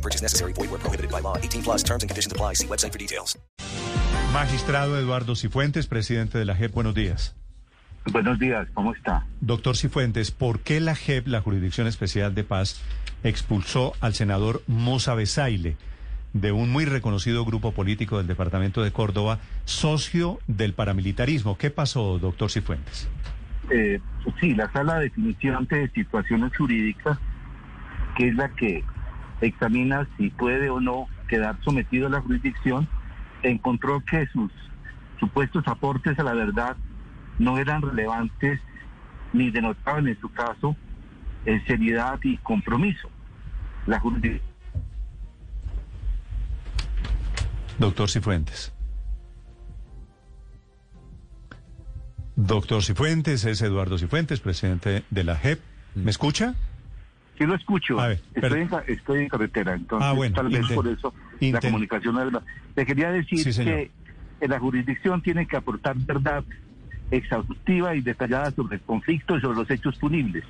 No purchase necessary. Void where prohibited by law. 18 plus terms and conditions apply. See website for details. Magistrado Eduardo Cifuentes, presidente de la JEP, buenos días. Buenos días, ¿cómo está? Doctor Cifuentes, ¿por qué la JEP, la Jurisdicción Especial de Paz, expulsó al senador Moza Besaile de un muy reconocido grupo político del departamento de Córdoba, socio del paramilitarismo? ¿Qué pasó, doctor Cifuentes? Eh, sí, la sala de definición de situaciones jurídicas, que es la que examina si puede o no quedar sometido a la jurisdicción, encontró que sus supuestos aportes a la verdad no eran relevantes ni denotaban en su caso eh, seriedad y compromiso. La jurisdicción Doctor Cifuentes. Doctor Cifuentes, es Eduardo Cifuentes, presidente de la JEP. ¿Me escucha? Sí lo escucho. A ver, estoy, en, estoy en carretera, entonces Ah, bueno, tal vez por eso la comunicación no es la... Le quería decir Sí, que en la jurisdicción tiene que aportar verdad exhaustiva y detallada sobre el conflicto y sobre los hechos punibles.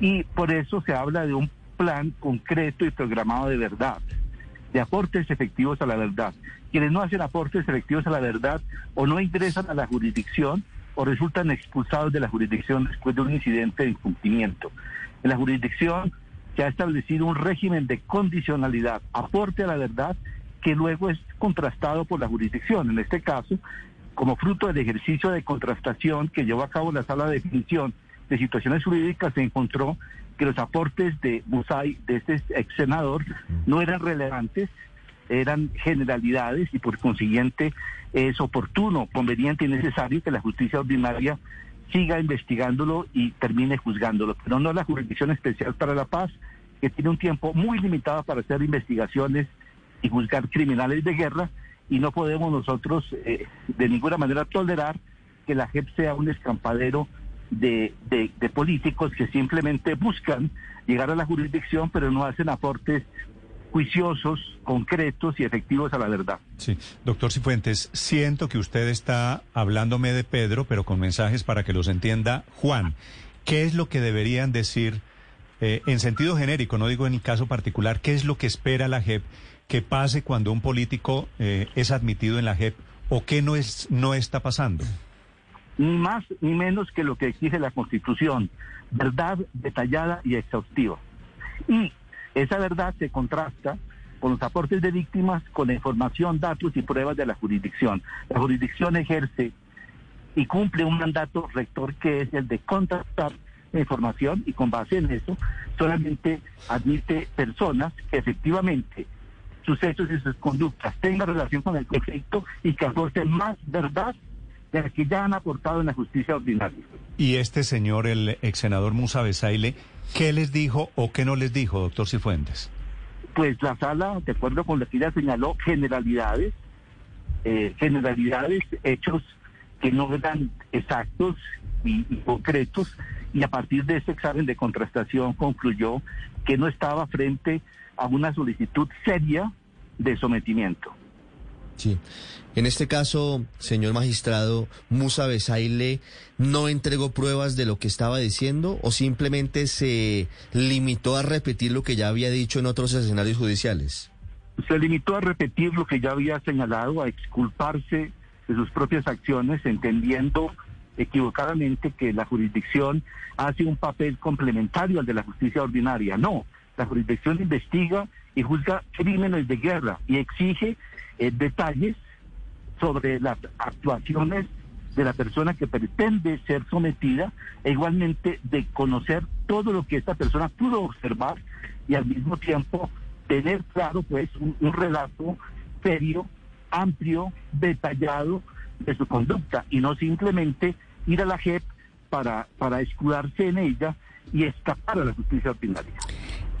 Y por eso se habla de un plan concreto y programado de verdad, de aportes efectivos a la verdad. Quienes no hacen aportes efectivos a la verdad o no ingresan a la jurisdicción o resultan expulsados de la jurisdicción después de un incidente de incumplimiento. La jurisdicción se ha establecido un régimen de condicionalidad, aporte a la verdad, que luego es contrastado por la jurisdicción. En este caso, como fruto del ejercicio de contrastación que llevó a cabo la sala de definición de situaciones jurídicas, se encontró que los aportes de Musay, de este ex senador, no eran relevantes, eran generalidades y por consiguiente es oportuno, conveniente y necesario que la justicia ordinaria siga investigándolo y termine juzgándolo, pero no la Jurisdicción Especial para la Paz, que tiene un tiempo muy limitado para hacer investigaciones y juzgar criminales de guerra, y no podemos nosotros eh, de ninguna manera tolerar que la JEP sea un escampadero de, de- de políticos que simplemente buscan llegar a la jurisdicción, pero no hacen aportes juiciosos, concretos y efectivos a la verdad. Sí, doctor Cifuentes, siento que usted está hablándome de Pedro, pero con mensajes para que los entienda Juan. ¿Qué es lo que deberían decir eh, en sentido genérico, no digo en el caso particular, qué es lo que espera la JEP que pase cuando un político eh, es admitido en la JEP o qué no, es, no está pasando? ni más ni menos que lo que exige la Constitución, verdad detallada y exhaustiva. Y esa verdad se contrasta con los aportes de víctimas, con la información, datos y pruebas de la jurisdicción. La jurisdicción ejerce y cumple un mandato rector que es el de contrastar la información y con base en eso solamente admite personas que efectivamente sus hechos y sus conductas tengan relación con el conflicto y que aporten más verdad de la que ya han aportado en la justicia ordinaria. Y este señor, el ex senador Musa Besaile, ¿qué les dijo o qué no les dijo, doctor Cifuentes? Pues la sala, de acuerdo con lo que ella señaló, generalidades, eh, generalidades, hechos que no eran exactos y concretos, y a partir de ese examen de contrastación concluyó que no estaba frente a una solicitud seria de sometimiento. Sí. En este caso, señor magistrado, Musa Besaile no entregó pruebas de lo que estaba diciendo o simplemente se limitó a repetir lo que ya había dicho en otros escenarios judiciales. se limitó a repetir lo que ya había señalado, a exculparse de sus propias acciones, entendiendo equivocadamente que la jurisdicción hace un papel complementario al de la justicia ordinaria. No, la jurisdicción investiga y juzga crímenes de guerra y exige eh, detalles sobre las actuaciones de la persona que pretende ser sometida e igualmente de conocer todo lo que esta persona pudo observar y al mismo tiempo tener claro pues un, relato serio, amplio, detallado de su conducta y no simplemente ir a la JEP para, para escudarse en ella y escapar a la justicia ordinaria.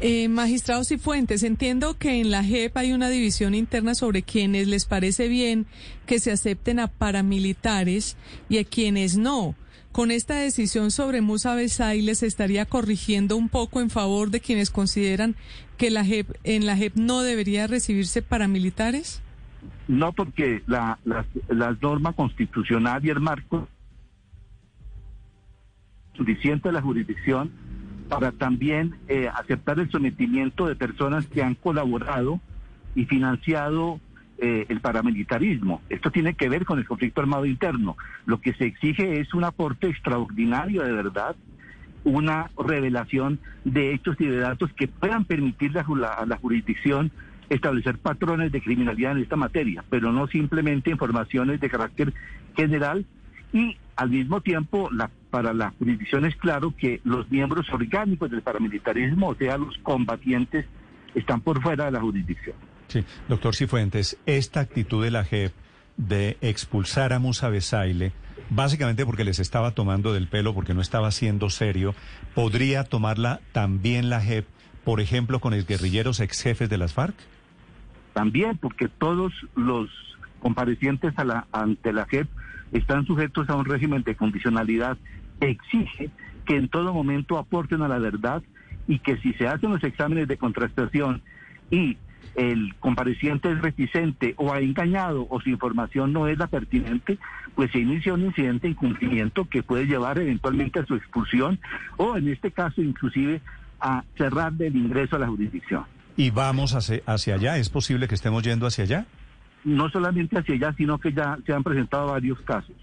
Eh, magistrados y fuentes, entiendo que en la JEP hay una división interna sobre quienes les parece bien que se acepten a paramilitares y a quienes no. Con esta decisión sobre Musa Besay les estaría corrigiendo un poco en favor de quienes consideran que la JEP, en la JEP no debería recibirse paramilitares. No, porque la, la, la norma constitucional y el marco suficiente la jurisdicción para también eh, aceptar el sometimiento de personas que han colaborado y financiado eh, el paramilitarismo. Esto tiene que ver con el conflicto armado interno. Lo que se exige es un aporte extraordinario de verdad, una revelación de hechos y de datos que puedan permitir a la jurisdicción establecer patrones de criminalidad en esta materia, pero no simplemente informaciones de carácter general y al mismo tiempo la, para la jurisdicción es claro que los miembros orgánicos del paramilitarismo, o sea, los combatientes, están por fuera de la jurisdicción. Sí, doctor Cifuentes, esta actitud de la JEP de expulsar a Musa Besaile, básicamente porque les estaba tomando del pelo, porque no estaba siendo serio, ¿podría tomarla también la JEP, por ejemplo, con los guerrilleros ex jefes de las FARC? También, porque todos los comparecientes a la, ante la JEP están sujetos a un régimen de condicionalidad exige que en todo momento aporten a la verdad y que si se hacen los exámenes de contrastación y el compareciente es reticente o ha engañado o su información no es la pertinente, pues se inicia un incidente de incumplimiento que puede llevar eventualmente a su expulsión o en este caso inclusive a cerrar el ingreso a la jurisdicción. ¿Y vamos hacia, hacia allá? ¿Es posible que estemos yendo hacia allá? No solamente hacia allá, sino que ya se han presentado varios casos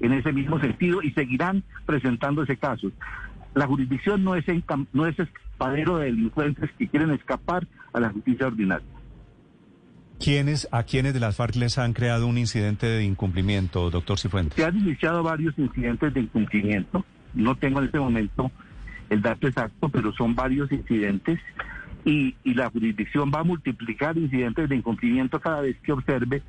en ese mismo sentido y seguirán presentándose casos. La jurisdicción no es, no es escapadero de delincuentes que quieren escapar a la justicia ordinaria. ¿Quiénes, ¿A quiénes de las FARC les han creado un incidente de incumplimiento, doctor Cifuentes? Se han iniciado varios incidentes de incumplimiento. No tengo en este momento el dato exacto, pero son varios incidentes y, la jurisdicción va a multiplicar incidentes de incumplimiento cada vez que observe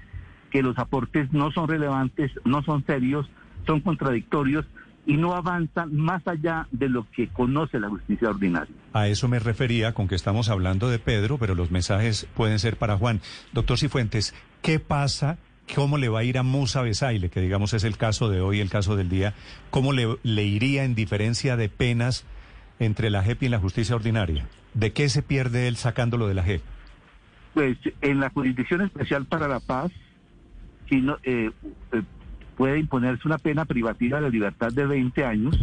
que los aportes no son relevantes, no son serios, son contradictorios y no avanzan más allá de lo que conoce la justicia ordinaria. A eso me refería con que estamos hablando de Pedro, pero los mensajes pueden ser para Juan. Doctor Cifuentes, ¿qué pasa? ¿Cómo le va a ir a Musa Besaile, que digamos es el caso de hoy, el caso del día? ¿Cómo le, le iría en diferencia de penas entre la JEP y la justicia ordinaria? ¿De qué se pierde él sacándolo de la JEP? Pues en la Jurisdicción Especial para la Paz si no, eh, eh, puede imponerse una pena privativa de la libertad de 20 años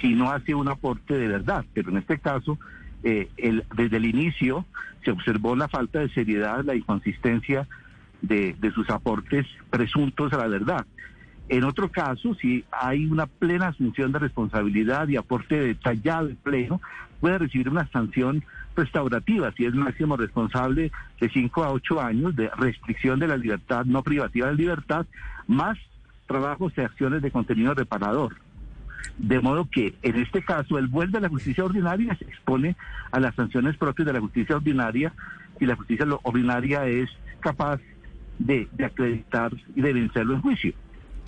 si no hace un aporte de verdad. Pero en este caso, eh, el, desde el inicio se observó la falta de seriedad, la inconsistencia de, de sus aportes presuntos a la verdad. En otro caso, si hay una plena asunción de responsabilidad y aporte detallado y pleno, puede recibir una sanción restaurativa, si es máximo responsable de 5 a 8 años de restricción de la libertad, no privativa de libertad, más trabajos y acciones de contenido reparador. De modo que en este caso el vuelve a la justicia ordinaria se expone a las sanciones propias de la justicia ordinaria y la justicia ordinaria es capaz de, de acreditar y de vencerlo en juicio.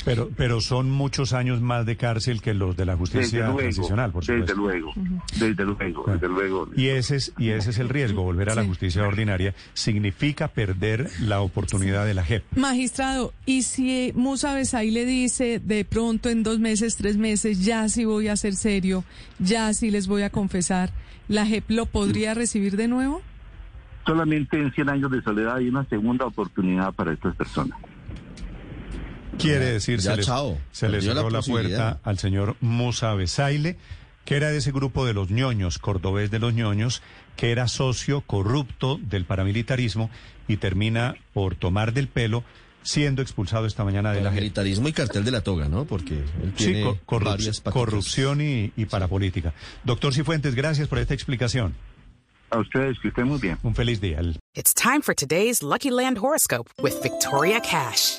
Pero, pero son muchos años más de cárcel que los de la justicia desde transicional, por supuesto. Desde luego, desde luego, desde luego. Y ese es, y ese es el riesgo, volver a la justicia ordinaria significa perder la oportunidad de la JEP. Magistrado, ¿y si Musa Besay le dice de pronto en dos meses, tres meses, ya sí voy a ser serio, ya sí les voy a confesar, ¿la JEP lo podría recibir de nuevo? Solamente en 100 años de soledad hay una segunda oportunidad para estas personas. Quiere decir, Ya, se, le, chao. se le Perdió la cerró la, puerta al señor Musa Besaile, que era de ese grupo de los ñoños, cordobés de los ñoños, que era socio corrupto del paramilitarismo y termina por tomar del pelo siendo expulsado esta mañana de la. Militarismo y cartel de la toga, ¿no? Porque él Sí, tiene corrup- varias corrupción y, y parapolítica. Doctor Cifuentes, gracias por esta explicación. A ustedes, que estén muy bien. Un feliz día. It's time for today's Lucky Land horoscope with Victoria Cash.